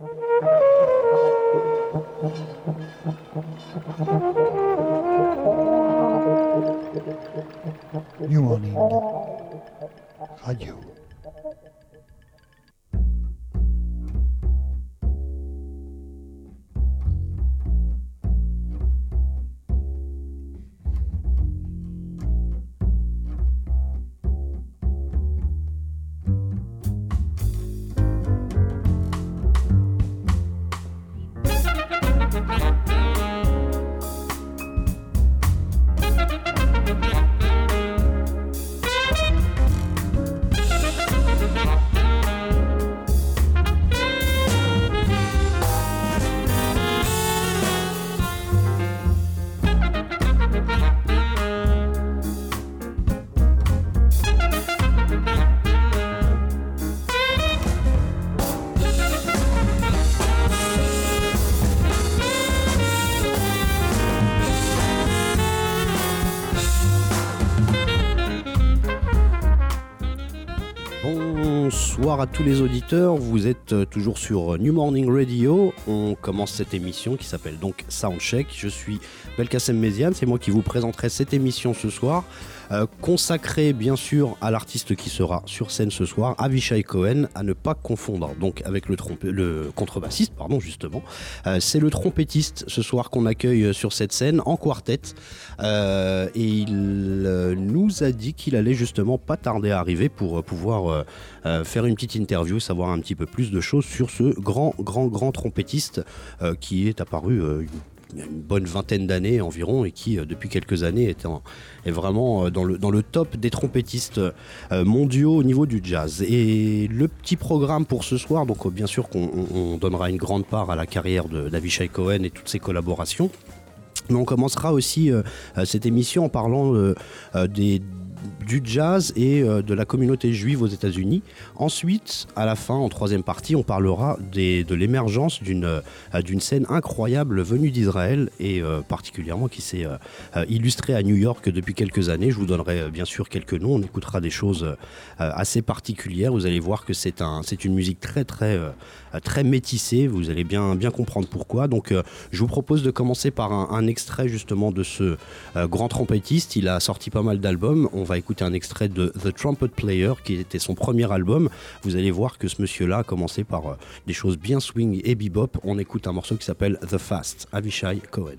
New Morning Radio. À tous les auditeurs, vous êtes euh, toujours sur New Morning Radio. On commence cette émission qui s'appelle donc Soundcheck. Je suis Belkacem Méziane, c'est moi qui vous présenterai cette émission ce soir. Euh, consacré bien sûr à l'artiste qui sera sur scène ce soir, Avishai Cohen, à ne pas confondre donc avec le, le contrebassiste, pardon justement. Euh, c'est le trompettiste ce soir qu'on accueille sur cette scène en quartet euh, et il nous a dit qu'il allait justement pas tarder à arriver pour pouvoir faire une petite interview, savoir un petit peu plus de choses sur ce grand grand grand trompettiste qui est apparu une bonne vingtaine d'années environ et qui, euh, depuis quelques années, est, vraiment euh, dans le, dans le top des trompettistes euh, mondiaux au niveau du jazz. Et le petit programme pour ce soir, donc bien sûr qu'on donnera une grande part à la carrière d'Avishai Cohen et toutes ses collaborations. Mais on commencera aussi cette émission en parlant des du jazz et euh, de la communauté juive aux États-Unis. Ensuite, à la fin, en troisième partie, on parlera de l'émergence d'une euh, d'une scène incroyable venue d'Israël et euh, particulièrement qui s'est illustrée à New York depuis quelques années. Je vous donnerai bien sûr quelques noms, on écoutera des choses assez particulières. Vous allez voir que c'est un, une musique très très très métissée. Vous allez bien bien comprendre pourquoi. Donc, je vous propose de commencer par un, un extrait justement de ce grand trompettiste. Il a sorti pas mal d'albums. On va écouter un extrait de The Trumpet Player, qui était son premier album. Vous allez voir que ce monsieur-là a commencé par euh, des choses bien swing et bebop. On écoute un morceau qui s'appelle The Fast, Avishai Cohen.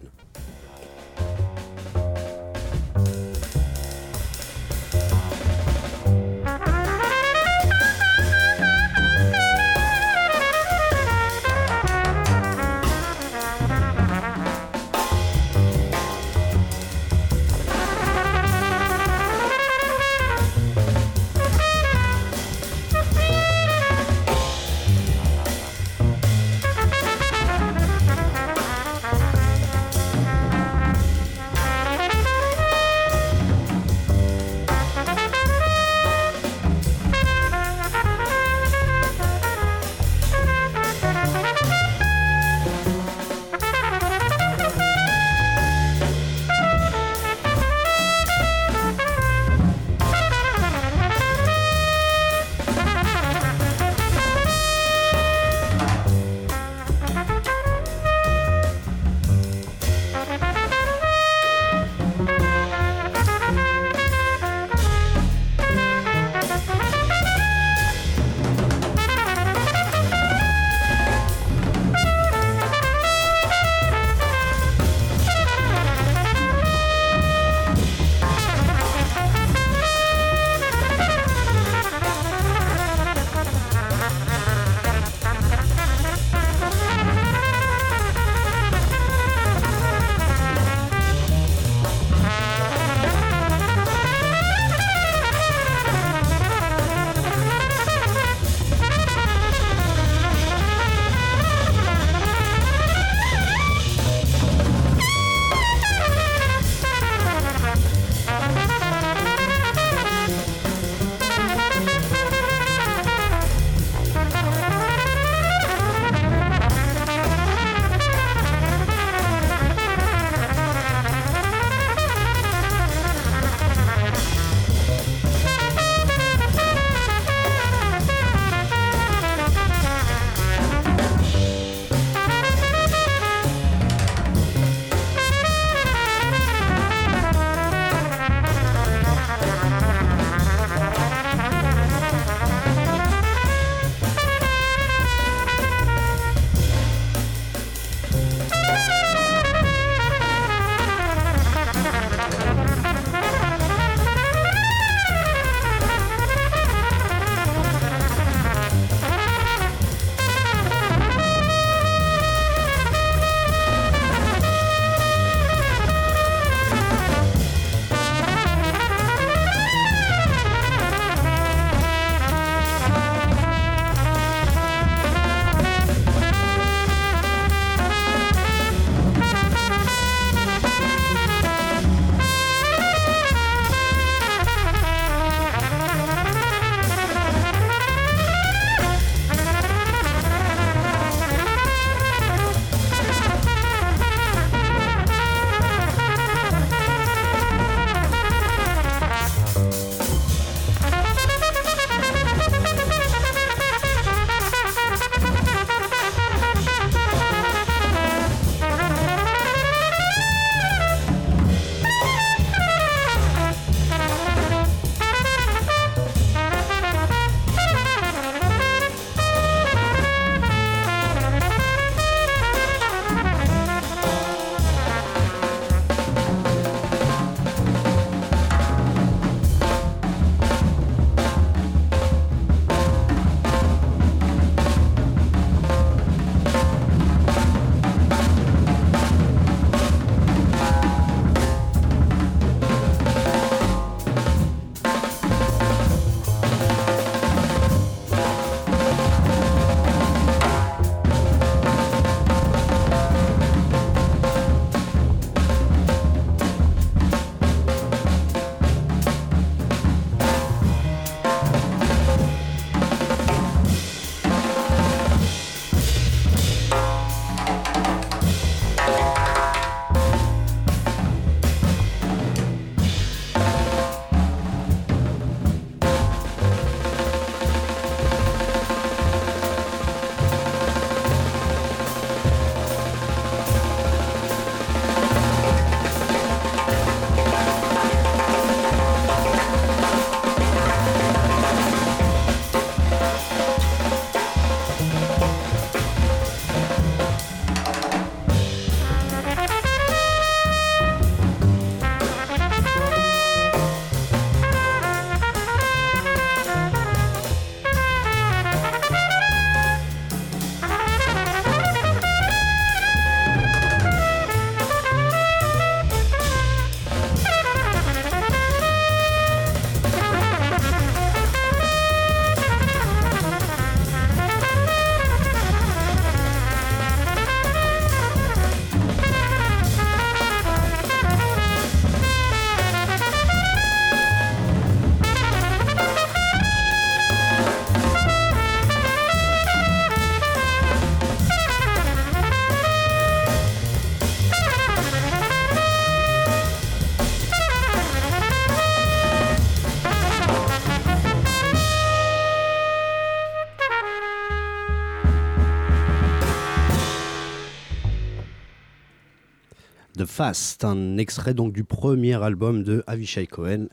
Un extrait donc du premier album de Avishai Cohen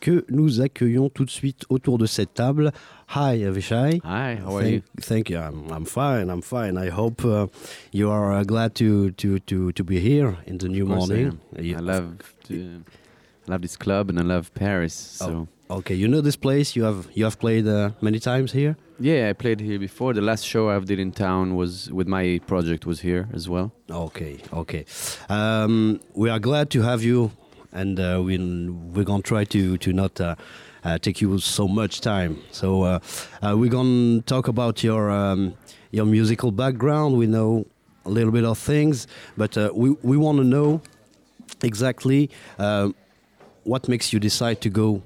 que nous accueillons tout de suite autour de cette table. Hi Avishai. Hi, how are thank, you? Thank you. I'm, I'm fine. I'm fine. I hope uh, you are uh, glad to, to, to, to be here in the new I morning. I love to, I love this club and I love Paris. So Okay, you know this place. You have you have played uh, many times here. yeah, I played here before. The last show I did in town was with my project was here as well. Okay, okay. Um, we are glad to have you, and uh, we we're gonna try to to not uh, uh, take you so much time. So uh, uh, we're gonna talk about your um, your musical background. We know a little bit of things, but uh, we we want to know exactly uh, what makes you decide to go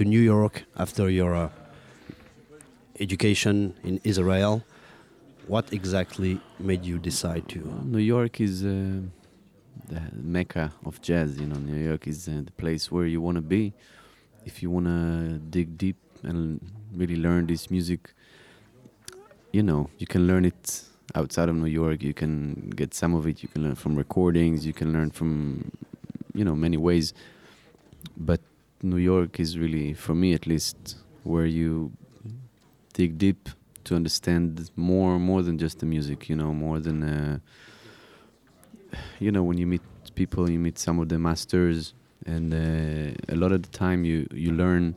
to New York after your uh, education in Israel. What exactly made you decide to? New York is uh, the mecca of jazz. You know, New York is uh, the place where you want to be if you want to dig deep and really learn this music. You know, you can learn it outside of New York. You can get some of it. You can learn from recordings. You can learn from, you know, many ways. But New York is really, for me at least, where you dig deep to understand more more than just the music you know more than uh, you know when you meet people you meet some of the masters and uh, a lot of the time you you learn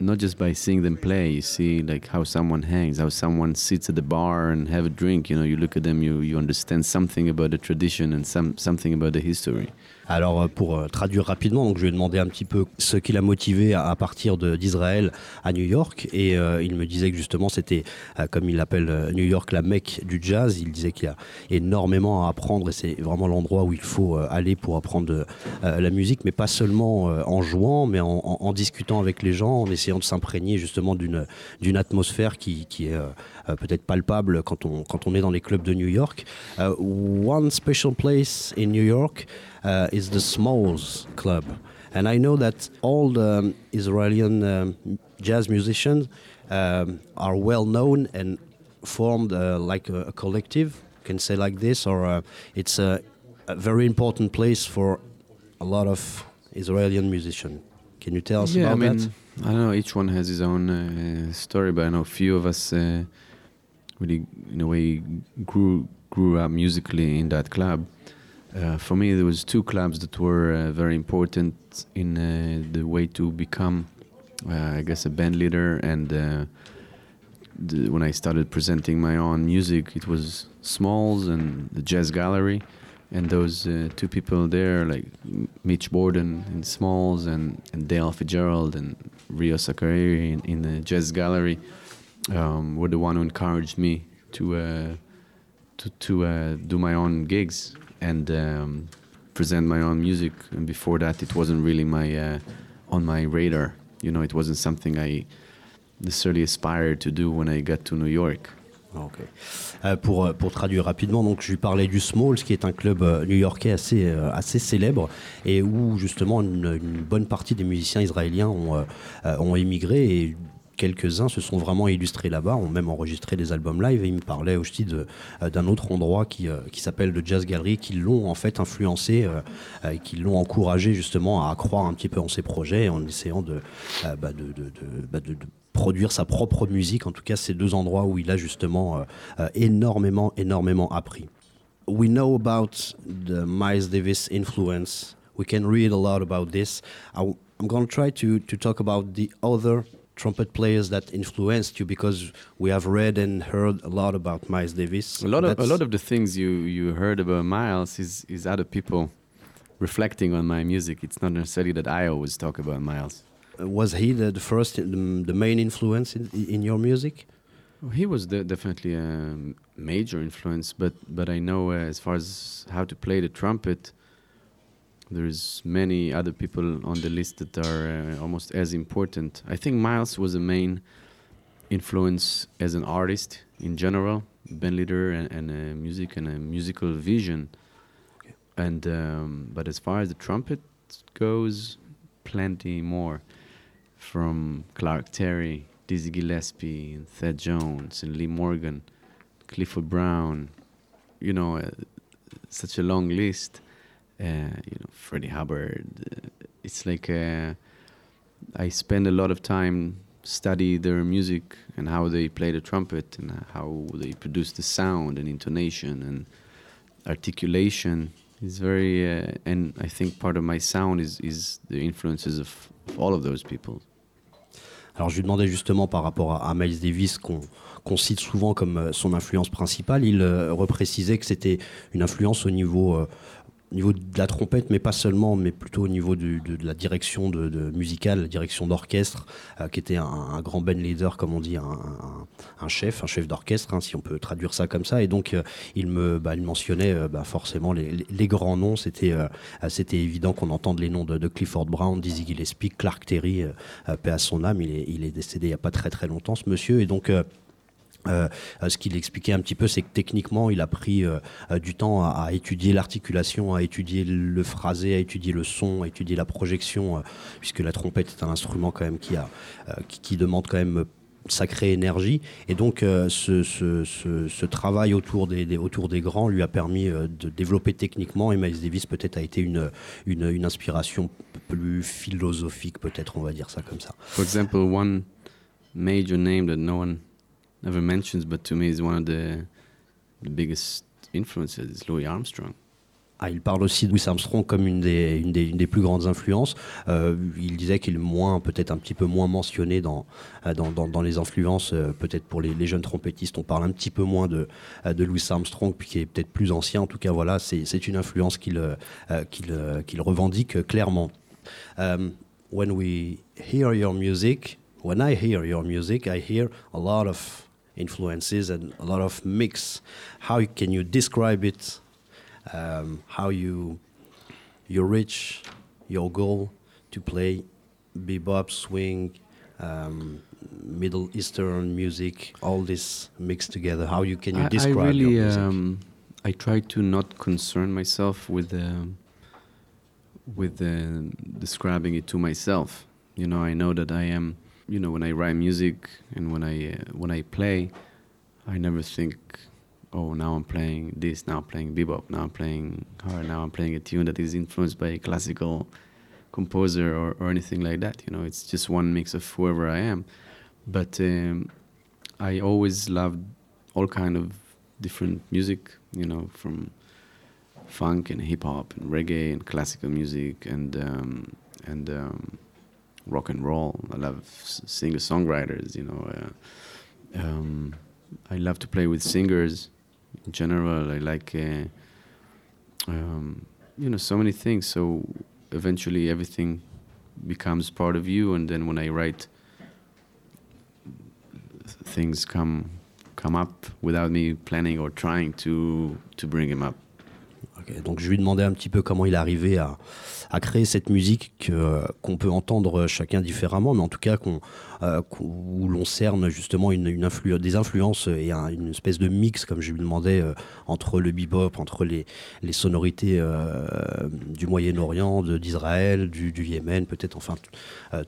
not just by seeing them play you see like how someone hangs how someone sits at the bar and have a drink you know you look at them you you understand something about the tradition and some something about the history Alors euh, pour euh, traduire rapidement, donc je lui ai demandé un petit peu ce qui l'a motivé à, partir d'Israël à New York et euh, il me disait que justement c'était comme il l'appelle New York la Mecque du jazz. Il disait qu'il y a énormément à apprendre et c'est vraiment l'endroit où il faut aller pour apprendre euh, la musique, mais pas seulement en jouant, mais en, discutant avec les gens, en essayant de s'imprégner justement d'une atmosphère qui, est peut-être palpable quand on quand on est dans les clubs de New York. One special place in New York. Uh, is the Smalls Club. And I know that all the um, Israeli um, jazz musicians um, are well known and formed uh, like a, a collective, can say like this, or uh, it's a, a very important place for a lot of Israeli musicians. Can you tell us yeah, I about mean, that? I don't know. Each one has his own uh, story, but I know a few of us uh, really, in a way, grew grew up musically in that club. Uh, for me, there was two clubs that were uh, very important in uh, the way to become, uh, I guess, a band leader. And uh, the, when I started presenting my own music, it was Smalls and the Jazz Gallery. And those uh, two people there, like Mitch Borden in Smalls and, and Dale Fitzgerald and Rio Sakariri in, in the Jazz Gallery, um, were the one who encouraged me to to, to do my own gigs and um, present my own music. And before that, it wasn't really my uh, on my radar. You know, it wasn't something I necessarily aspired to do when I got to New York. Euh, pour, euh, pour traduire rapidement, donc je lui parlais du Smalls, qui est un club euh, new-yorkais assez, euh, assez célèbre et où justement une, une bonne partie des musiciens israéliens ont, euh, euh, ont émigré et quelques-uns se sont vraiment illustrés là-bas, ont même enregistré des albums live et il me parlait aussi euh, d'un autre endroit qui, euh, qui s'appelle le Jazz Gallery, qui l'ont en fait influencé, euh, euh, qui l'ont encouragé justement à croire un petit peu en ses projets en essayant de, bah, bah, de- de produire sa propre musique. En tout cas, c'est deux endroits où il a justement énormément, énormément appris. We know about the Miles Davis influence. We can read a lot about this. I, am going to try to, to talk about the other trumpet players that influenced you because we have read and heard a lot about Miles Davis. A lot of a lot of the things you you heard about Miles is is other people reflecting on my music. It's not necessarily that I always talk about Miles. uh, was he the, the first, the, the main influence in, in your music? He was de- definitely a major influence, but but I know uh, as far as how to play the trumpet, there's many other people on the list that are uh, almost as important. I think Miles was a main influence as an artist in general, band leader and, and uh, music and a musical vision. Okay. And um, but as far as the trumpet goes, plenty more from Clark Terry, Dizzy Gillespie, and Thad Jones, and Lee Morgan, Clifford Brown. You know, uh, such a long list. Uh, you know, Freddie Hubbard. Uh, it's like uh, I spend a lot of time study their music and how they play the trumpet and how they produce the sound and intonation and articulation. It's very, uh, and I think part of my sound is, is the influences of, of all of those people. Alors je lui demandais justement par rapport à, à Miles Davis qu'on qu'on cite souvent comme euh, son influence principale, il euh, reprécisait que c'était une influence au niveau euh, au niveau de la trompette, mais pas seulement, mais plutôt au niveau de, la direction musicale, la direction d'orchestre, euh, qui était un, grand band leader, comme on dit, un, chef, un chef d'orchestre, hein, si on peut traduire ça comme ça. Et donc, euh, il me, bah, mentionnait euh, bah, forcément les, grands noms. C'était, c'était évident qu'on entende les noms de, Clifford Brown, Dizzy Gillespie, Clark Terry, paix à son âme. Il est, il est décédé il n'y a pas très très longtemps, ce monsieur. Et donc. Euh, ce qu'il expliquait un petit peu, c'est que techniquement, il a pris euh, euh, du temps à, étudier l'articulation, à étudier le phrasé, à étudier le son, à étudier la projection, puisque la trompette est un instrument quand même qui, a, qui, demande quand même sacrée énergie. Et donc, ce, travail autour des, grands lui a permis de développer techniquement. Et Miles Davis, peut-être, a été une, une, inspiration plus philosophique, peut-être, on va dire ça comme ça. Major name that no one ever mentions, but to me is one of the, the biggest influences, is Louis Armstrong. Ah, il parle aussi de Louis Armstrong comme une des, une des, une des plus grandes influences. Euh, il disait qu'il est peut-être un petit peu moins mentionné dans, euh, dans, dans, dans les influences. euh, peut-être pour les, les jeunes trompettistes, on parle un petit peu moins de, de Louis Armstrong, puis qui est peut-être plus ancien. En tout cas, voilà, c'est une influence qu'il euh, qu'il revendique clairement. Um, when we hear your music, when I hear your music, I hear a lot of influences and a lot of mix. How can you describe it? um, how you you reach your goal to play bebop, swing, um, Middle Eastern music, all this mixed together. How you can you I, I describe really, your music? um, I try to not concern myself with um with uh, describing it to myself. You know, I know that I am. You know, when I write music and when I uh, when I play, I never think, oh, now I'm playing this, now I'm playing bebop, now I'm playing hard, now I'm playing a tune that is influenced by a classical composer or, or anything like that. You know, it's just one mix of whoever I am. But um, I always loved all kind of different music. You know, from funk and hip hop and reggae and classical music and um, and um, rock and roll. I love singer songwriters. You know, uh, um, I love to play with singers. In general, I like uh, um, you know so many things. So eventually, everything becomes part of you. And then when I write, things come come up without me planning or trying to to bring them up. Donc je lui demandais un petit peu comment il arrivait à, à créer cette musique que- qu'on peut entendre chacun différemment, mais en tout cas euh, où l'on cerne justement des influences et un- une espèce de mix, comme je lui demandais, euh, entre le bebop, entre les, sonorités euh, du Moyen-Orient, d'Israël, du, Yémen, peut-être, enfin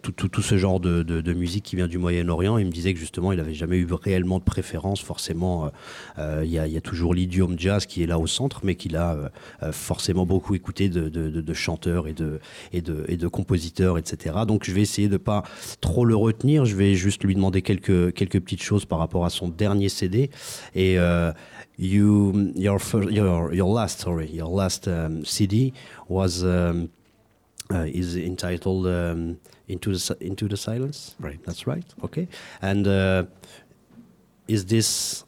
tout, ce genre de, musique qui vient du Moyen-Orient. Il me disait que justement il n'avait jamais eu réellement de préférence, forcément. Il y, y a toujours l'idiome jazz qui est là au centre, mais qu'il a forcément beaucoup écouté de, de- de- de chanteurs et de, et, de, et de compositeurs, etc. Donc je vais essayer de pas trop le retenir. Je vais juste lui demander quelques, quelques petites choses par rapport à son dernier CD. Et euh, you, your, your, your last, sorry, your last um, CD was um, uh, is entitled um, Into the Into the Silence. Right. That's right. Okay. And uh, is this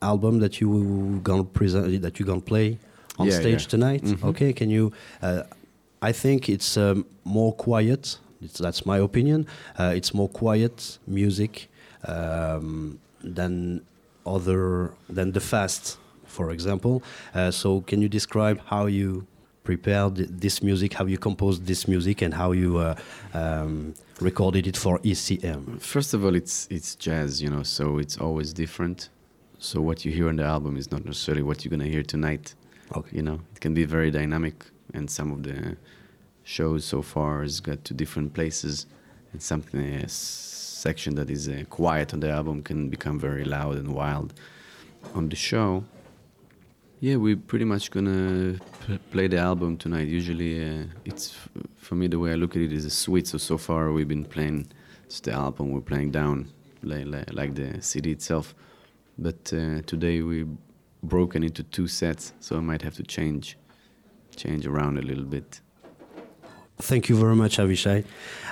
album that you gonna present that you gonna play on Yeah, stage yeah. tonight? Mhm. Okay. Can you? Uh, I think it's um, more quiet. It's, that's my opinion. Uh, it's more quiet music um, than other than the fast, for example. Uh, so, can you describe how you prepared this music, how you composed this music, and how you uh, um, recorded it for ECM? First of all, it's it's jazz, you know, so it's always different. So what you hear on the album is not necessarily what you're gonna hear tonight. You know, it can be very dynamic, and some of the shows so far has got to different places, and something a section that is uh, quiet on the album can become very loud and wild on the show. Yeah, we're pretty much gonna play the album tonight. Usually, uh, it's for me the way I look at it is a suite. So so far we've been playing the album. We're playing down like, like, like the CD itself. But uh, today we broken into two sets, so I might have to change change around a little bit. Thank you very much, Avishai.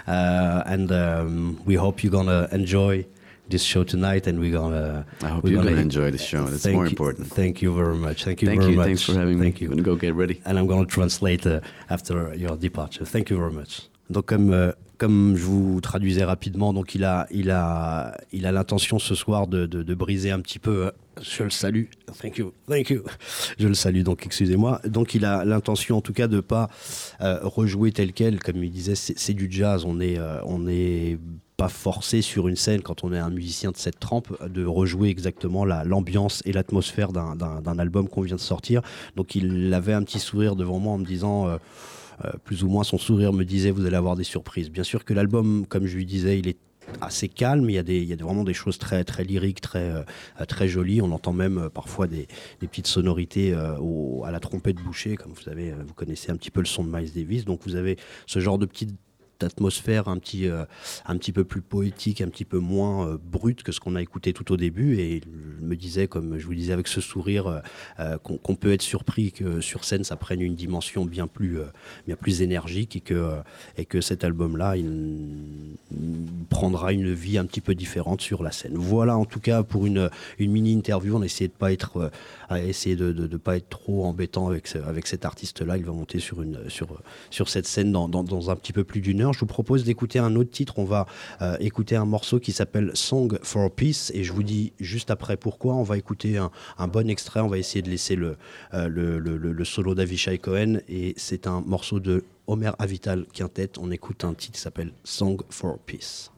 Uh, and um, we hope you're gonna enjoy this show tonight, and we're gonna. I hope you're gonna- gonna enjoy the show. That's Thank more you- important. Thank you very much. Thank you Thank very you. much. Thanks for having Thank me. you. I'm gonna go get ready. and I'm going to translate uh, after your departure. Thank you very much. Donc comme euh, comme je vous traduisais rapidement, donc il a il a il a l'intention ce soir de, de, briser un petit peu. euh, je le salue. Thank you, thank you. Je le salue. Donc excusez-moi. Donc il a l'intention en tout cas de pas euh, rejouer tel quel, comme il disait. C'est du jazz. On est on est pas forcé sur une scène quand on est un musicien de cette trempe de rejouer exactement la- l'ambiance et l'atmosphère d'un- album qu'on vient de sortir. Donc il avait un petit sourire devant moi en me disant, plus ou moins son sourire me disait, vous allez avoir des surprises. Bien sûr que l'album, comme je lui disais, il est assez calme, il y a, des, il y a vraiment des choses très, très lyriques, très, euh, très jolies. On entend même euh, parfois des, petites sonorités euh, à la trompette bouchée, comme vous savez, euh, vous connaissez un petit peu le son de Miles Davis. Donc vous avez ce genre de petites atmosphère un petit, euh, un petit peu plus poétique, un petit peu moins euh, brute que ce qu'on a écouté tout au début. Et il me disait, comme je vous disais avec ce sourire, euh, qu'on peut être surpris que sur scène ça prenne une dimension bien plus, bien plus énergique et que, et que cet album-là, il, prendra une vie un petit peu différente sur la scène. Voilà en tout cas pour une, une mini-interview. On a essayé de pas être, à essayer de ne pas être trop embêtant avec, avec cet artiste-là. Il va monter sur, une, sur, sur cette scène dans, dans, un petit peu plus d'une heure. Je vous propose d'écouter un autre titre. On va euh, écouter un morceau qui s'appelle Song for Peace et je vous dis juste après pourquoi. On va écouter un, un bon extrait. On va essayer de laisser le, euh, le- le solo d'Avishai Cohen et c'est un morceau de Homer Avital Quintet. On écoute un titre qui s'appelle Song for Peace.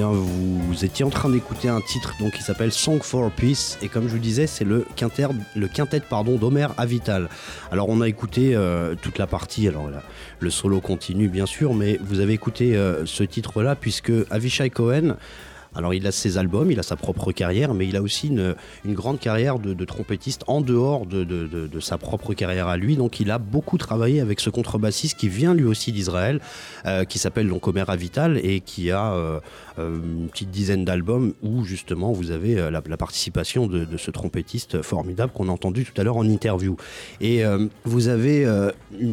Vous étiez en train d'écouter un titre donc, qui s'appelle Song for Peace. Et comme je vous disais, c'est le quintet, pardon, d'Homer Avital. Alors, on a écouté euh, toute la partie. Alors, là, le solo continue, bien sûr, mais vous avez écouté euh, ce titre-là, puisque Avishai Cohen. Alors il a ses albums, il a sa propre carrière, mais il a aussi une, grande carrière de, trompettiste en dehors de, sa propre carrière à lui. Donc il a beaucoup travaillé avec ce contrebassiste qui vient lui aussi d'Israël, euh, qui s'appelle donc Omer Avital et qui a euh, euh, une petite dizaine d'albums où justement vous avez la, participation de, ce trompettiste formidable qu'on a entendu tout à l'heure en interview. Et vous avez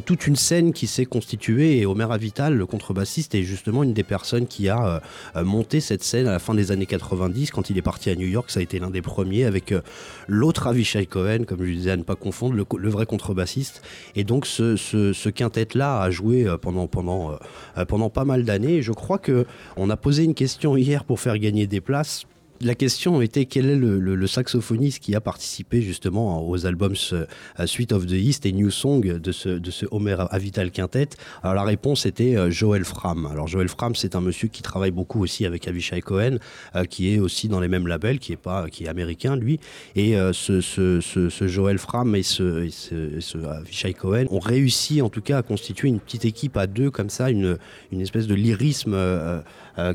toute une scène qui s'est constituée et Omer Avital, le contrebassiste, est justement une des personnes qui a monté cette scène à la fin des années 90, quand il est parti à New York, ça a été l'un des premiers avec euh, l'autre Avishai Cohen, comme je disais à ne pas confondre, le, vrai contrebassiste. Et donc ce, ce, quintet-là a joué euh, pendant, pendant, euh, pendant pas mal d'années. Je crois qu'on a posé une question hier pour faire gagner des places la question était quel est le, saxophoniste qui a participé justement aux albums Suite of the East et New Song de ce, de ce Homer Avital Quintet? Alors la réponse était euh, Joel Fram. Alors Joel Fram, c'est un monsieur qui travaille beaucoup aussi avec Avishai Cohen, euh, qui est aussi dans les mêmes labels, qui est pas, qui est américain lui. Et euh, ce, ce, Joel Fram et ce, ce, Avishai Cohen ont réussi en tout cas à constituer une petite équipe à deux comme ça, une, une espèce de lyrisme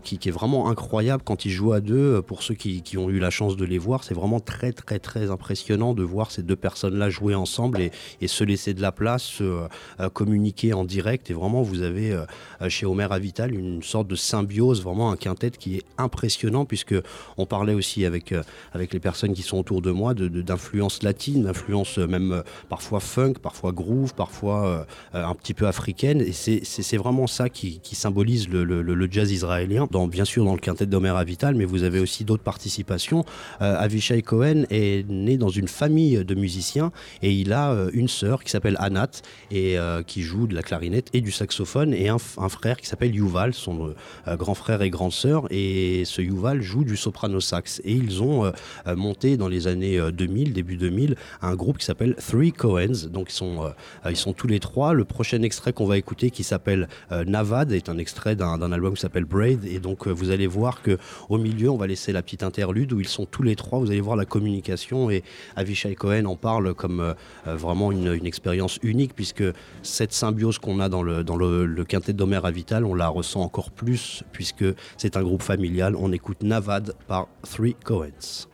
qui, qui, est vraiment incroyable quand ils jouent à deux. Pour ceux qui, ont eu la chance de les voir, c'est vraiment très très très impressionnant de voir ces deux personnes-là jouer ensemble et, se laisser de la place, euh, communiquer en direct. Et vraiment, vous avez euh, chez Homer Avital une sorte de symbiose, vraiment un quintet qui est impressionnant, puisque on parlait aussi avec, euh, avec les personnes qui sont autour de moi d'influence latine, d'influence même parfois funk, parfois groove, parfois un petit peu africaine. Et c'est vraiment ça qui, symbolise le, le, jazz israélien, bien sûr dans le quintet d'Homer Avital, mais vous avez aussi d'autres participation. Euh, Avishai Cohen est né dans une famille de musiciens et il a euh, une sœur qui s'appelle Anat et euh, qui joue de la clarinette et du saxophone et un, frère qui s'appelle Yuval, son grand frère et grande sœur. Et ce Yuval joue du soprano sax. Et ils ont monté dans les années 2000, début 2000, un groupe qui s'appelle Three Cohens. Donc ils sont, ils sont tous les trois. Le prochain extrait qu'on va écouter qui s'appelle Navad est un extrait d'un album qui s'appelle Et donc vous allez voir que au milieu, on va laisser la petite interlude où ils sont tous les trois. Vous allez voir la communication et Avishai Cohen en parle comme euh, euh, vraiment une, expérience unique puisque cette symbiose qu'on a dans le, quintet d'Homer Avital, on la ressent encore plus puisque c'est un groupe familial. On écoute Navad par Three Cohens.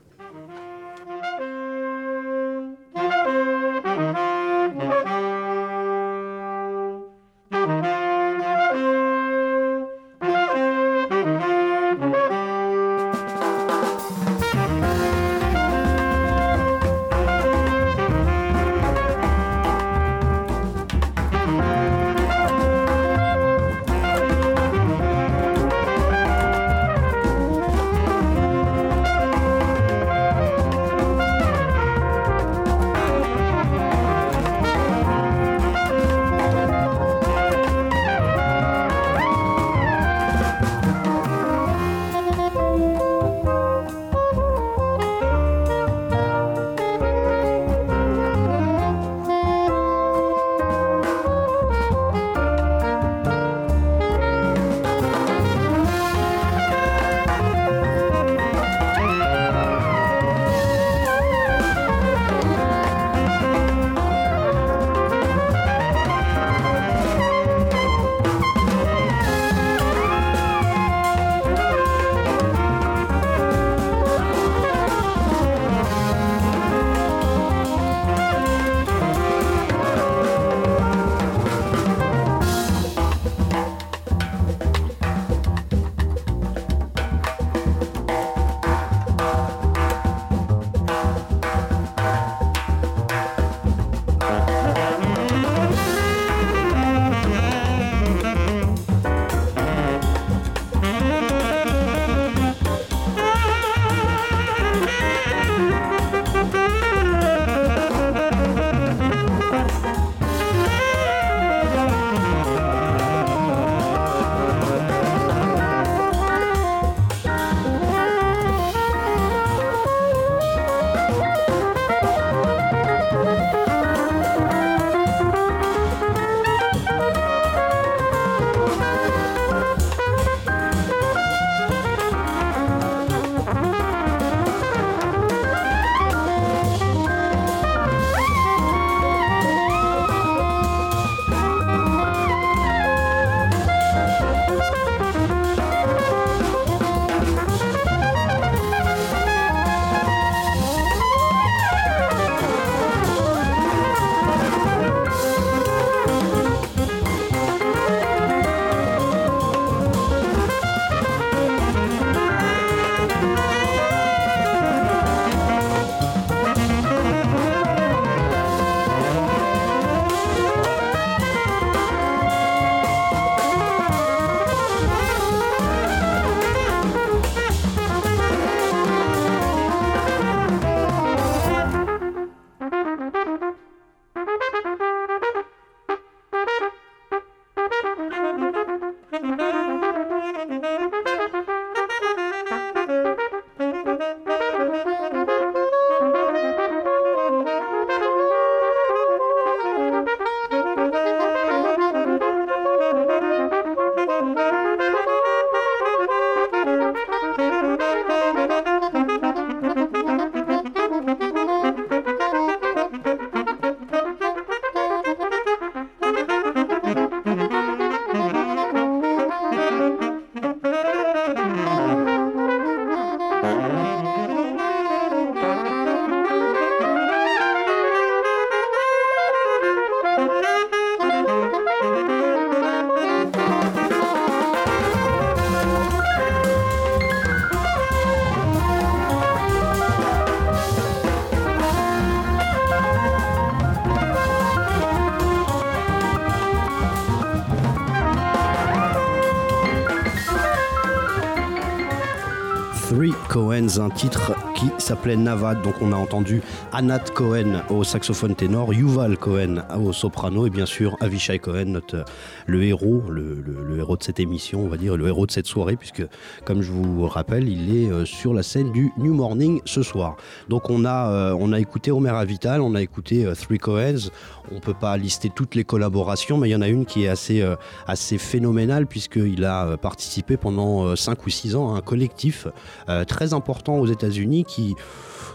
Titre qui s'appelait Navad. Donc on a entendu Anat Cohen au saxophone ténor, Yuval Cohen au soprano et bien sûr Avishai Cohen, notre, le héros, le héros de cette émission, on va dire, le héros de cette soirée, puisque comme je vous rappelle, il est euh, sur la scène du New Morning ce soir. Donc on a, euh, on a écouté Omer Avital, on a écouté euh, Three Cohens. On peut pas lister toutes les collaborations, mais il y en a une qui est assez, euh, assez phénoménale puisqu'il a euh, participé pendant 5 ou 6 ans à un collectif euh, très important aux États-Unis qui,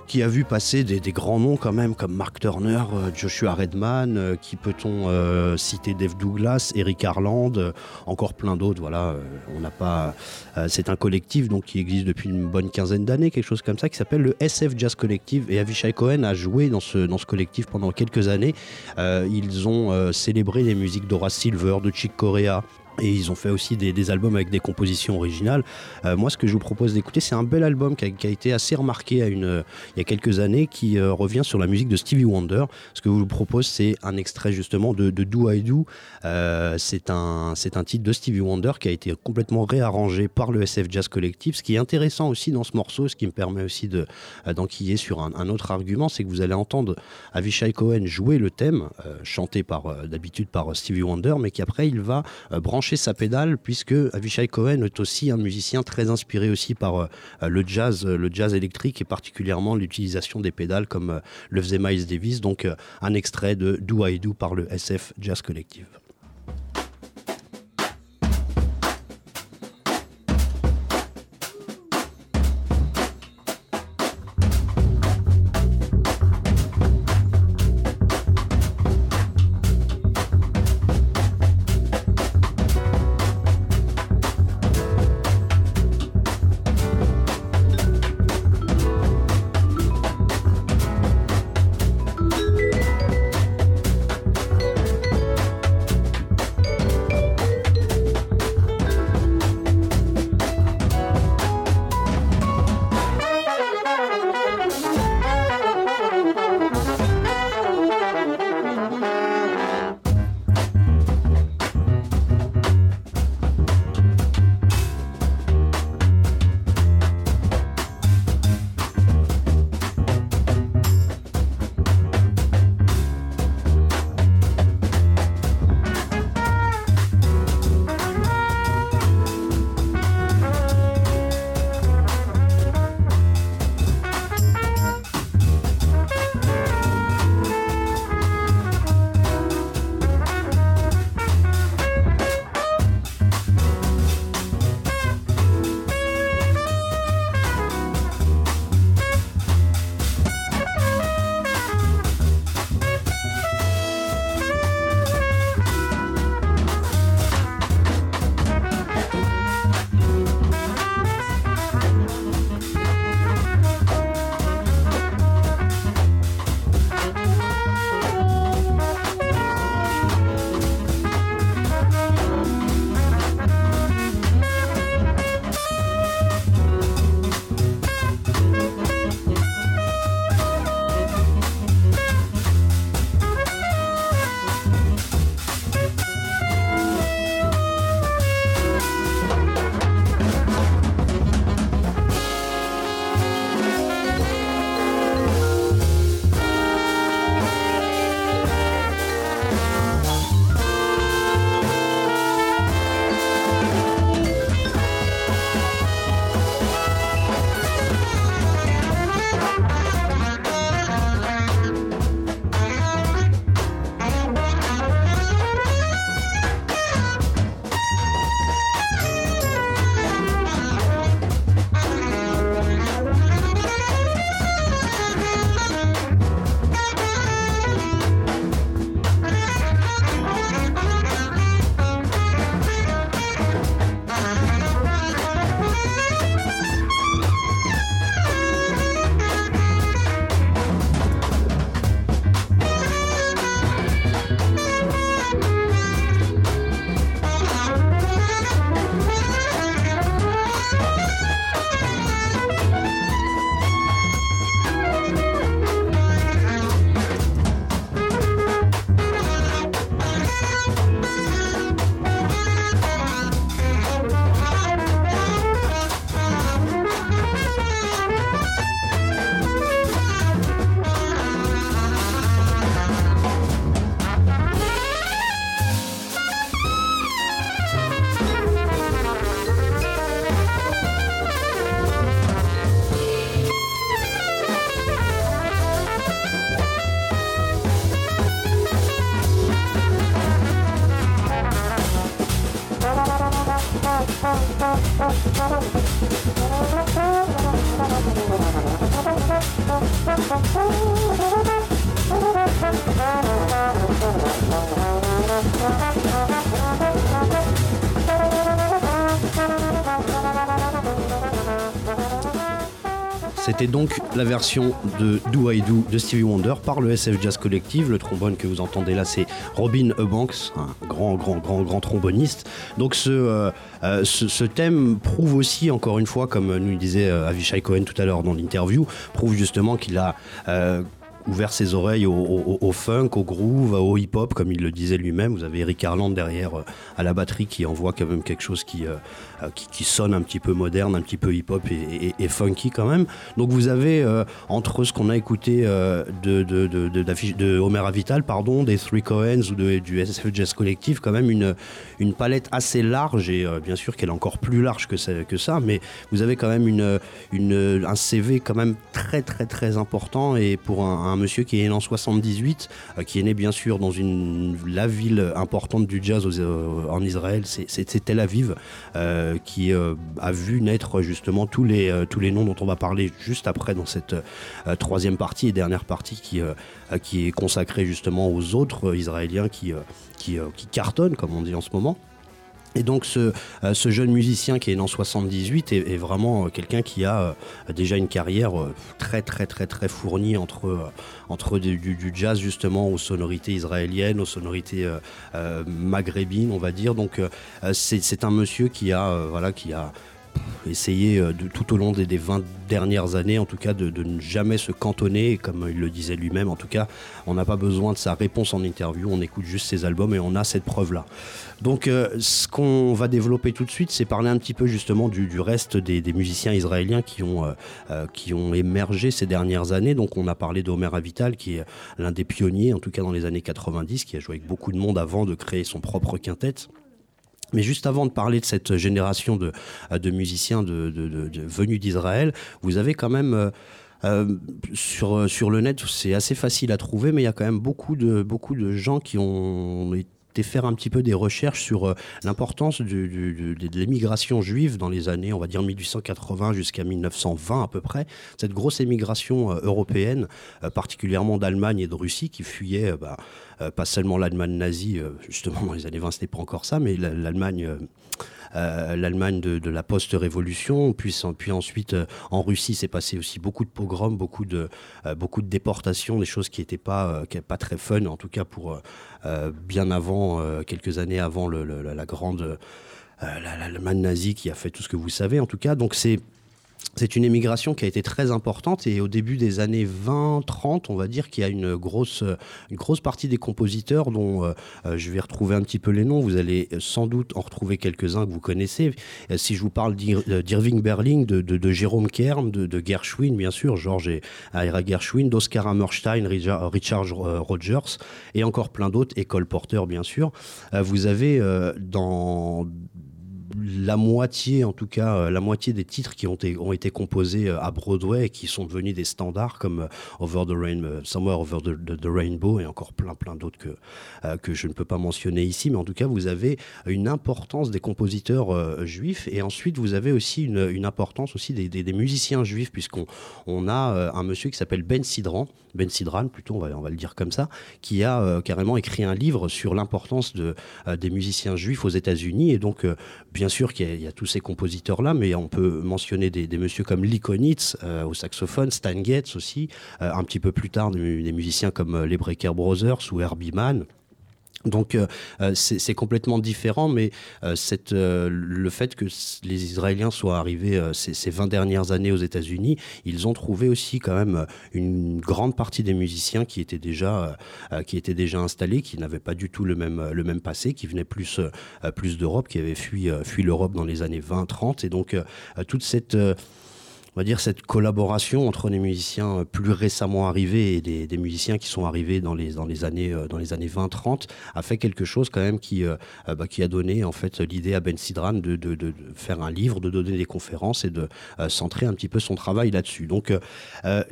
qui a vu passer des, grands noms quand même comme Mark Turner, euh, Joshua Redman, euh, qui peut-on euh, citer Dave Douglas, Eric Harland, encore plein d'autres. Voilà, on n'a pas. c'est un collectif donc qui existe depuis une bonne quinzaine d'années, quelque chose comme ça, qui s'appelle le SF Jazz Collective. Et Avishai Cohen a joué dans ce, dans collectif pendant quelques années. Ils ont célébré les musiques d'Horace Silver, de Chick Corea. Et ils ont fait aussi des, albums avec des compositions originales. Euh, moi, ce que je vous propose d'écouter, c'est un bel album qui a, été assez remarqué à une, il y a quelques années, qui euh, revient sur la musique de Stevie Wonder. Ce que je vous propose, c'est un extrait justement de, Do I Do. Euh, c'est un, un titre de Stevie Wonder qui a été complètement réarrangé par le SF Jazz Collective. Ce qui est intéressant aussi dans ce morceau, ce qui me permet aussi de, d'enquiller sur un, un autre argument, c'est que vous allez entendre Avishai Cohen jouer le thème, chanté par, d'habitude par Stevie Wonder, mais qu'après il va euh, sa pédale, puisque Avishai Cohen est aussi un musicien très inspiré aussi par euh, euh, le jazz, euh, le jazz électrique et particulièrement l'utilisation des pédales comme le faisait Miles Davis. Donc un extrait de Do I Do par le SF Jazz Collective. C'était donc la version de Do I Do de Stevie Wonder par le SF Jazz Collective. Le trombone que vous entendez là, c'est Robin Eubanks, un grand, grand, grand, grand tromboniste. Donc ce, euh, euh, thème prouve aussi, encore une fois, comme nous disait euh, Avishai Cohen tout à l'heure dans l'interview, prouve justement qu'il a ouvert ses oreilles au, funk, au groove, au hip-hop, comme il le disait lui-même. Vous avez Eric Harland derrière à la batterie qui envoie quand même quelque chose qui, euh, qui, sonne un petit peu moderne, un petit peu hip-hop et, funky quand même. Donc vous avez entre ce qu'on a écouté de, de, Homer Avital, pardon, des Three Coens ou du SF Jazz Collective, quand même une, palette assez large et bien sûr qu'elle est encore plus large que ça, mais vous avez quand même un CV quand même très très très important et pour un monsieur qui est né en 78, euh, qui est né bien sûr dans la ville importante du jazz euh, en Israël, c'est Tel Aviv, euh, qui a vu naître justement tous les, tous les noms dont on va parler juste après dans cette troisième partie et dernière partie qui, qui est consacrée justement aux autres Israéliens qui, qui, qui cartonnent, comme on dit en ce moment. Et donc ce, euh, ce, jeune musicien qui est né en 78 est, vraiment euh, quelqu'un qui a euh, déjà une carrière très très très très fournie entre, entre du, jazz justement aux sonorités israéliennes, aux sonorités maghrébines on va dire. Donc c'est un monsieur qui a, voilà, qui a essayer euh, de, tout au long des, 20 dernières années, en tout cas, de, ne jamais se cantonner, comme il le disait lui-même. En tout cas, on n'a pas besoin de sa réponse en interview, on écoute juste ses albums et on a cette preuve-là. Donc, euh, ce qu'on va développer tout de suite, c'est parler un petit peu justement du, reste des, musiciens israéliens qui ont, euh, qui ont émergé ces dernières années. Donc, on a parlé d'Omer Avital, qui est l'un des pionniers, en tout cas dans les années 90, qui a joué avec beaucoup de monde avant de créer son propre quintet. Mais juste avant de parler de cette génération de, de musiciens venus d'Israël, vous avez quand même... Euh, euh, sur, sur le net, c'est assez facile à trouver, mais il y a quand même beaucoup de, beaucoup de gens qui ont été faire un petit peu des recherches sur euh, l'importance de l'émigration juive dans les années, on va dire 1880 jusqu'à 1920 à peu près. Cette grosse émigration européenne, particulièrement d'Allemagne et de Russie, qui fuyait bah, euh, pas seulement l'Allemagne nazie, euh, justement dans les années 20 c'était pas encore ça, mais l'Allemagne euh, l'Allemagne de, la post-révolution, puis, ensuite en Russie s'est passé aussi beaucoup de pogroms, beaucoup de, de déportations, des choses qui n'étaient pas, pas très fun, en tout cas pour bien avant, quelques années avant la grande l'Allemagne nazie qui a fait tout ce que vous savez en tout cas. Donc c'est c'est une émigration qui a été très importante et au début des années 20-30, on va dire qu'il y a une grosse, une grosse partie des compositeurs dont euh, euh, je vais retrouver un petit peu les noms. Vous allez sans doute en retrouver quelques-uns que vous connaissez. Euh, si je vous parle d'Irving Berling, de, Jérôme Kern, de, de, Gershwin, bien sûr, Georges et Ira Gershwin, d'Oscar Hammerstein, Richard, Richard, Rogers et encore plein d'autres, et Cole Porter, bien sûr. vous avez dans la moitié, en tout cas, euh, la moitié des titres qui ont, été, ont été composés euh, à Broadway et qui sont devenus des standards comme euh, Over the Somewhere Over the, Rainbow et encore plein plein d'autres que, que je ne peux pas mentionner ici. Mais en tout cas, vous avez une importance des compositeurs juifs et ensuite vous avez aussi une, une importance aussi des, des, musiciens juifs puisqu'on on a un monsieur qui s'appelle Ben Sidran, Ben Sidran plutôt, on va, le dire comme ça, qui a carrément écrit un livre sur l'importance de, des musiciens juifs aux États-Unis et donc bien sûr qu'il y, a tous ces compositeurs-là, mais on peut mentionner des, des messieurs comme Lee euh, au saxophone, Stan Getz aussi, euh, un petit peu plus tard des, des musiciens comme euh, les Breaker Brothers ou Herbie Mann. Donc euh, euh, c'est complètement différent, mais euh, le fait que les Israéliens soient arrivés ces, ces, 20 dernières années aux États-Unis, ils ont trouvé aussi quand même une grande partie des musiciens qui étaient déjà, qui étaient déjà installés, qui n'avaient pas du tout le même, le même passé, qui venaient plus, plus d'Europe, qui avaient fui, fui l'Europe dans les années 20-30. Et donc toute cette on va dire, cette collaboration entre les musiciens euh, plus récemment arrivés et des, musiciens qui sont arrivés dans les, dans les années, euh, dans les années 20-30 a fait quelque chose quand même qui, euh, bah, qui a donné en fait l'idée à Ben Sidran de, de, faire un livre, de donner des conférences et de centrer un petit peu son travail là-dessus. Donc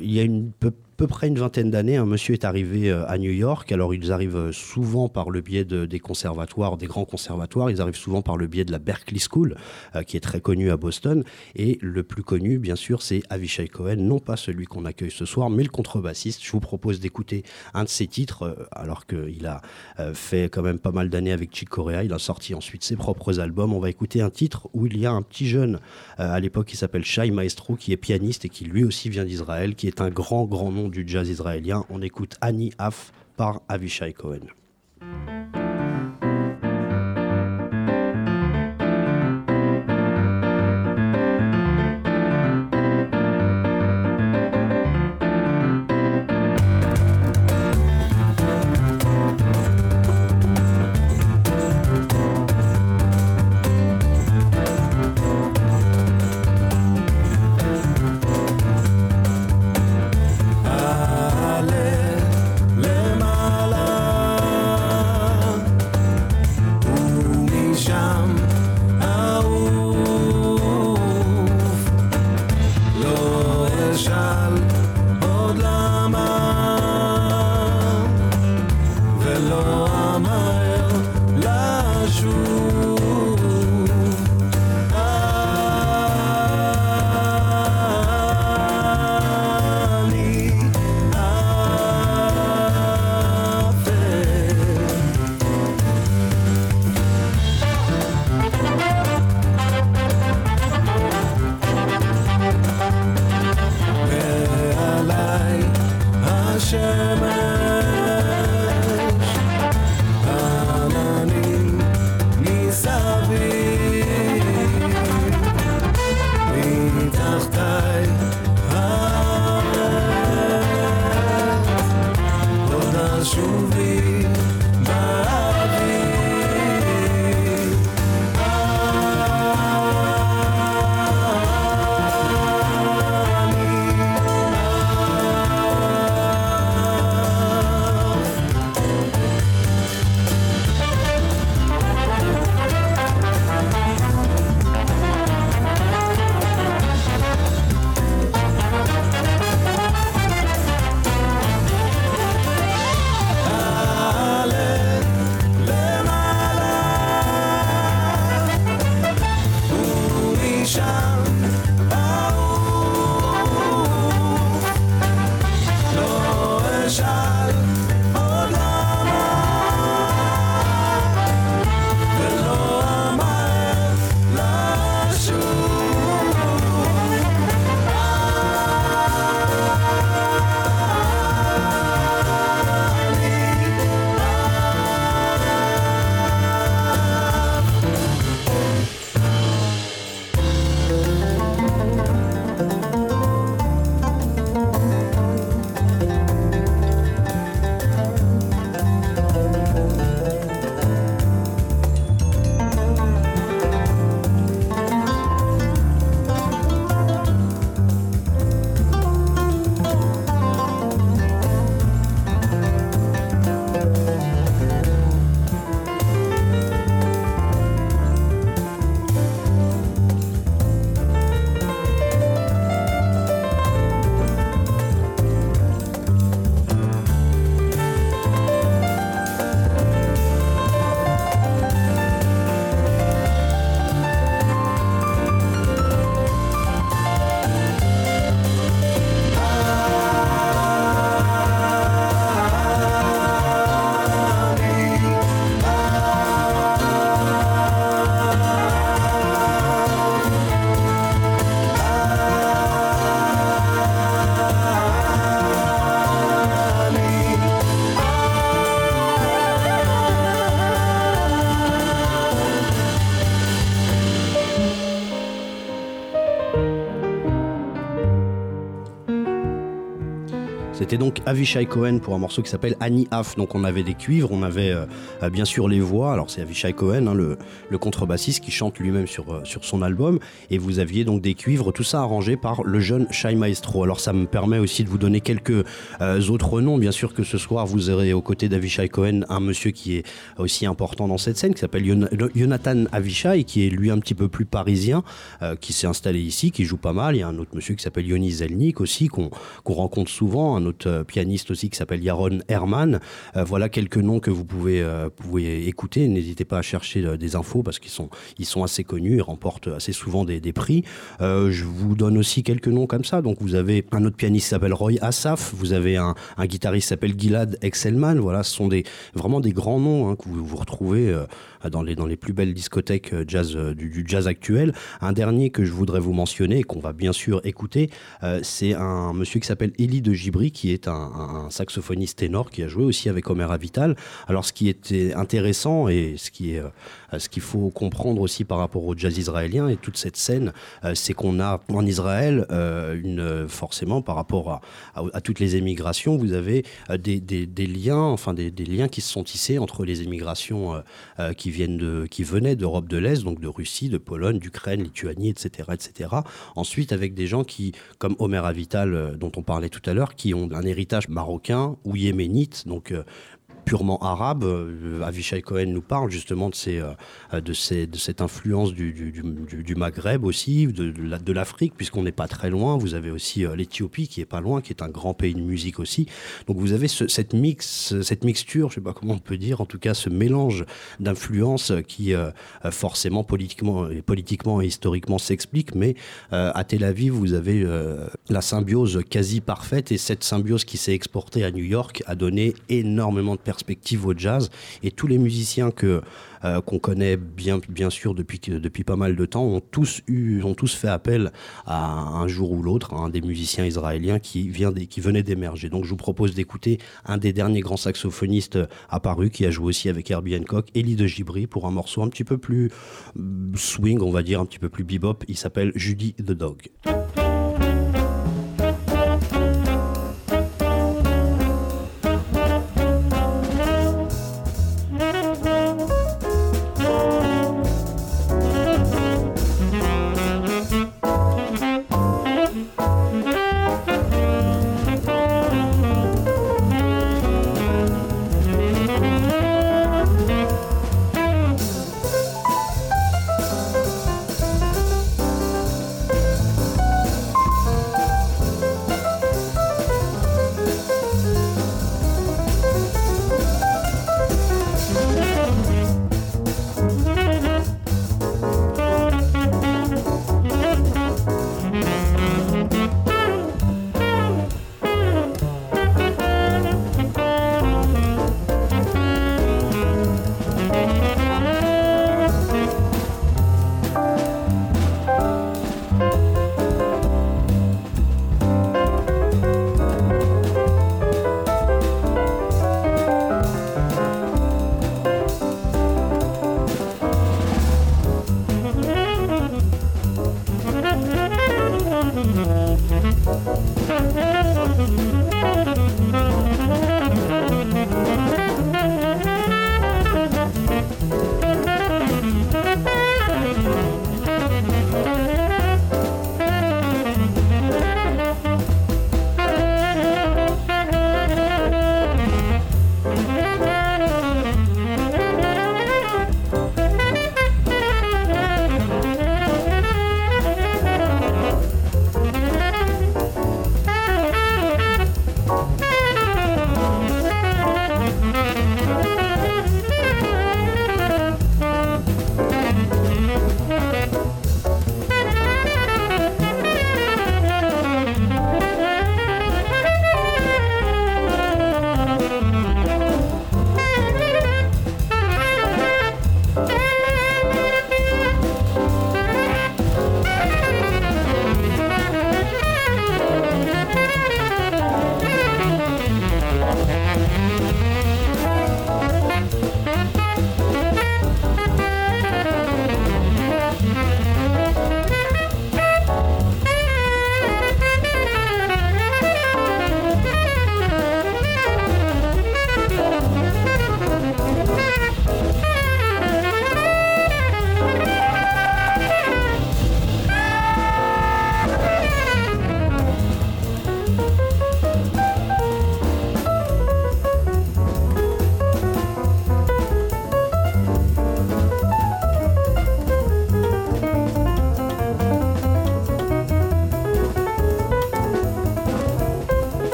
il y a une peu près une vingtaine d'années, un monsieur est arrivé euh, à New York. Alors, ils arrivent euh, souvent par le biais de, des conservatoires, des grands conservatoires. Ils arrivent souvent par le biais de la Berkeley School, euh, qui est très connue à Boston. Et le plus connu, bien sûr, c'est Avishai Cohen, non pas celui qu'on accueille ce soir, mais le contrebassiste. Je vous propose d'écouter un de ses titres, alors qu'il a fait quand même pas mal d'années avec Chick Corea. Il a sorti ensuite ses propres albums. On va écouter un titre où il y a un petit jeune à l'époque qui s'appelle Shai Maestro, qui est pianiste et qui lui aussi vient d'Israël, qui est un grand, grand nom du jazz israélien. On écoute Annie Af par Avishai Cohen. C'était donc Avishai Cohen pour un morceau qui s'appelle Annie Af. Donc on avait des cuivres, on avait euh, bien sûr les voix. Alors c'est Avishai Cohen, hein, le, contrebassiste qui chante lui-même sur, euh, sur son album. Et vous aviez donc des cuivres, tout ça arrangé par le jeune Shai Maestro. Alors ça me permet aussi de vous donner quelques euh, autres noms. Bien sûr que ce soir vous aurez aux côtés d'Avishai Cohen un monsieur qui est aussi important dans cette scène, qui s'appelle Jonathan Avishai, qui est lui un petit peu plus parisien, qui s'est installé ici, qui joue pas mal. Il y a un autre monsieur qui s'appelle Yoni Zelnik aussi, qu'on rencontre souvent, un autre autre pianiste aussi qui s'appelle Yaron Herman. voilà quelques noms que vous pouvez, pouvez écouter. N'hésitez pas à chercher des infos parce qu'ils sont, ils sont assez connus, ils remportent assez souvent des, des prix. je vous donne aussi quelques noms comme ça. Donc vous avez un autre pianiste qui s'appelle Roy Asaf, vous avez un, un guitariste qui s'appelle Gilad Excelman. Voilà, ce sont des, vraiment des grands noms hein, que vous, vous retrouvez dans, les, dans les plus belles discothèques jazz, du, du jazz actuel. Un dernier que je voudrais vous mentionner qu'on va bien sûr écouter, euh, c'est un monsieur qui s'appelle Elie de Gibri, qui est un, saxophoniste ténor qui a joué aussi avec Omer Avital. Alors ce qui était intéressant et ce qui est euh, ce qu'il faut comprendre aussi par rapport au jazz israélien et toute cette scène, euh, c'est qu'on a en Israël une forcément par rapport à, à, toutes les émigrations, vous avez des, des, liens, enfin des, liens qui se sont tissés entre les émigrations qui viennent de qui venaient d'Europe de l'Est, donc de Russie, de Pologne, d'Ukraine, Lituanie, etc., etc. Ensuite, avec des gens qui, comme Omer Avital, euh, dont on parlait tout à l'heure, qui ont un héritage marocain ou yéménite, donc euh, purement arabe. Euh, Avishai Cohen nous parle justement de, ces, euh, de, ces, de cette influence du, Maghreb aussi, de, l'Afrique, puisqu'on n'est pas très loin. Vous avez aussi euh, l'Éthiopie qui est pas loin, qui est un grand pays de musique aussi. Donc vous avez ce, cette, mix, cette mixture, je sais pas comment on peut dire, en tout cas ce mélange d'influences qui forcément politiquement, et historiquement s'explique, mais à Tel Aviv, vous avez la symbiose quasi parfaite et cette symbiose qui s'est exportée à New York a donné énormément de perspective au jazz. Et tous les musiciens que euh, qu'on connaît bien, bien sûr depuis, depuis pas mal de temps ont tous, eu, ont tous fait appel à un jour ou l'autre un des musiciens israéliens qui, vient des, qui venait d'émerger. Donc je vous propose d'écouter un des derniers grands saxophonistes apparus qui a joué aussi avec Herbie Hancock, Elie de Gibri, pour un morceau un petit peu plus swing, on va dire, un petit peu plus bebop. Il s'appelle Judy the Dog.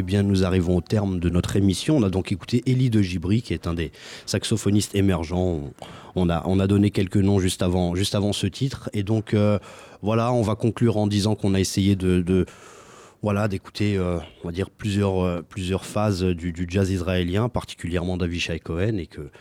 Eh bien, nous arrivons au terme de notre émission. On a donc écouté Elie de Gibri, qui est un des saxophonistes émergents. On a, on a donné quelques noms juste avant, juste avant ce titre. Et donc, euh, voilà, on va conclure en disant qu'on a essayé de, voilà, d'écouter, euh, on va dire, plusieurs, euh, plusieurs phases du, jazz israélien, particulièrement d'Avishai Cohen, et que,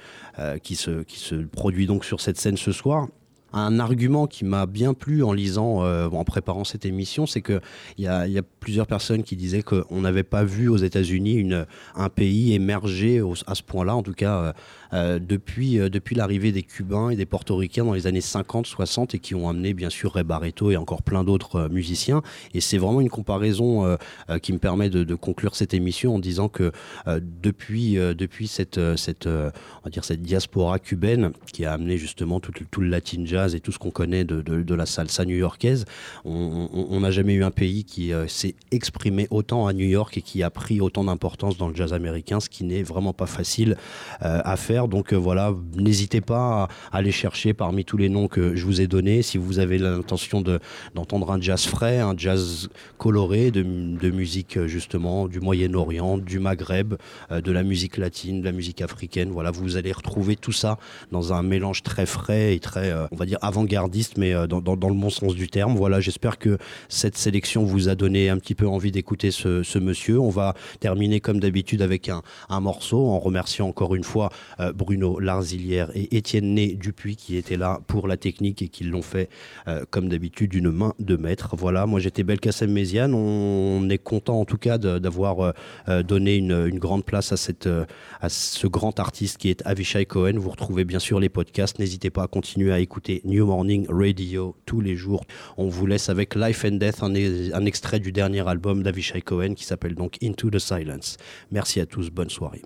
qui, se, qui se produit donc sur cette scène ce soir un argument qui m'a bien plu en lisant, euh, en préparant cette émission, c'est qu'il y y a plusieurs personnes qui disaient qu'on n'avait pas vu aux États-Unis un pays émerger à ce point-là, en tout cas euh, euh, depuis, depuis l'arrivée des Cubains et des Portoricains dans les années 50-60 et qui ont amené bien sûr Ray Barreto et encore plein d'autres musiciens. Et c'est vraiment une comparaison qui me permet de, conclure cette émission en disant que depuis, depuis cette, cette, on va dire cette diaspora cubaine qui a amené justement tout, tout le latin jazz, et tout ce qu'on connaît de, la salsa new-yorkaise, on n'a jamais eu un pays qui euh, s'est exprimé autant à New York et qui a pris autant d'importance dans le jazz américain, ce qui n'est vraiment pas facile euh, à faire. Donc euh, voilà, n'hésitez pas à, aller chercher parmi tous les noms que je vous ai donnés. Si vous avez l'intention d'entendre un jazz frais, un jazz coloré, de, musique justement du Moyen-Orient, du Maghreb, de la musique latine, de la musique africaine, voilà, vous allez retrouver tout ça dans un mélange très frais et très, on va dire avant-gardiste, mais euh, dans, le bon sens du terme. Voilà, j'espère que cette sélection vous a donné un petit peu envie d'écouter ce, monsieur. On va terminer comme d'habitude avec un, morceau en remerciant encore une fois euh, Bruno Larzilière et Étienne Né Dupuis qui étaient là pour la technique et qui l'ont fait euh, comme d'habitude d'une main de maître. Voilà, moi j'étais Belkacem Méziane. On est content en tout cas d'avoir donné une, grande place à, cette, à ce grand artiste qui est Avishai Cohen. Vous retrouvez bien sûr les podcasts. N'hésitez pas à continuer à écouter New Morning Radio tous les jours. On vous laisse avec Life and Death, un, un extrait du dernier album d'Avishai Cohen qui s'appelle donc Into the Silence. Merci à tous, bonne soirée.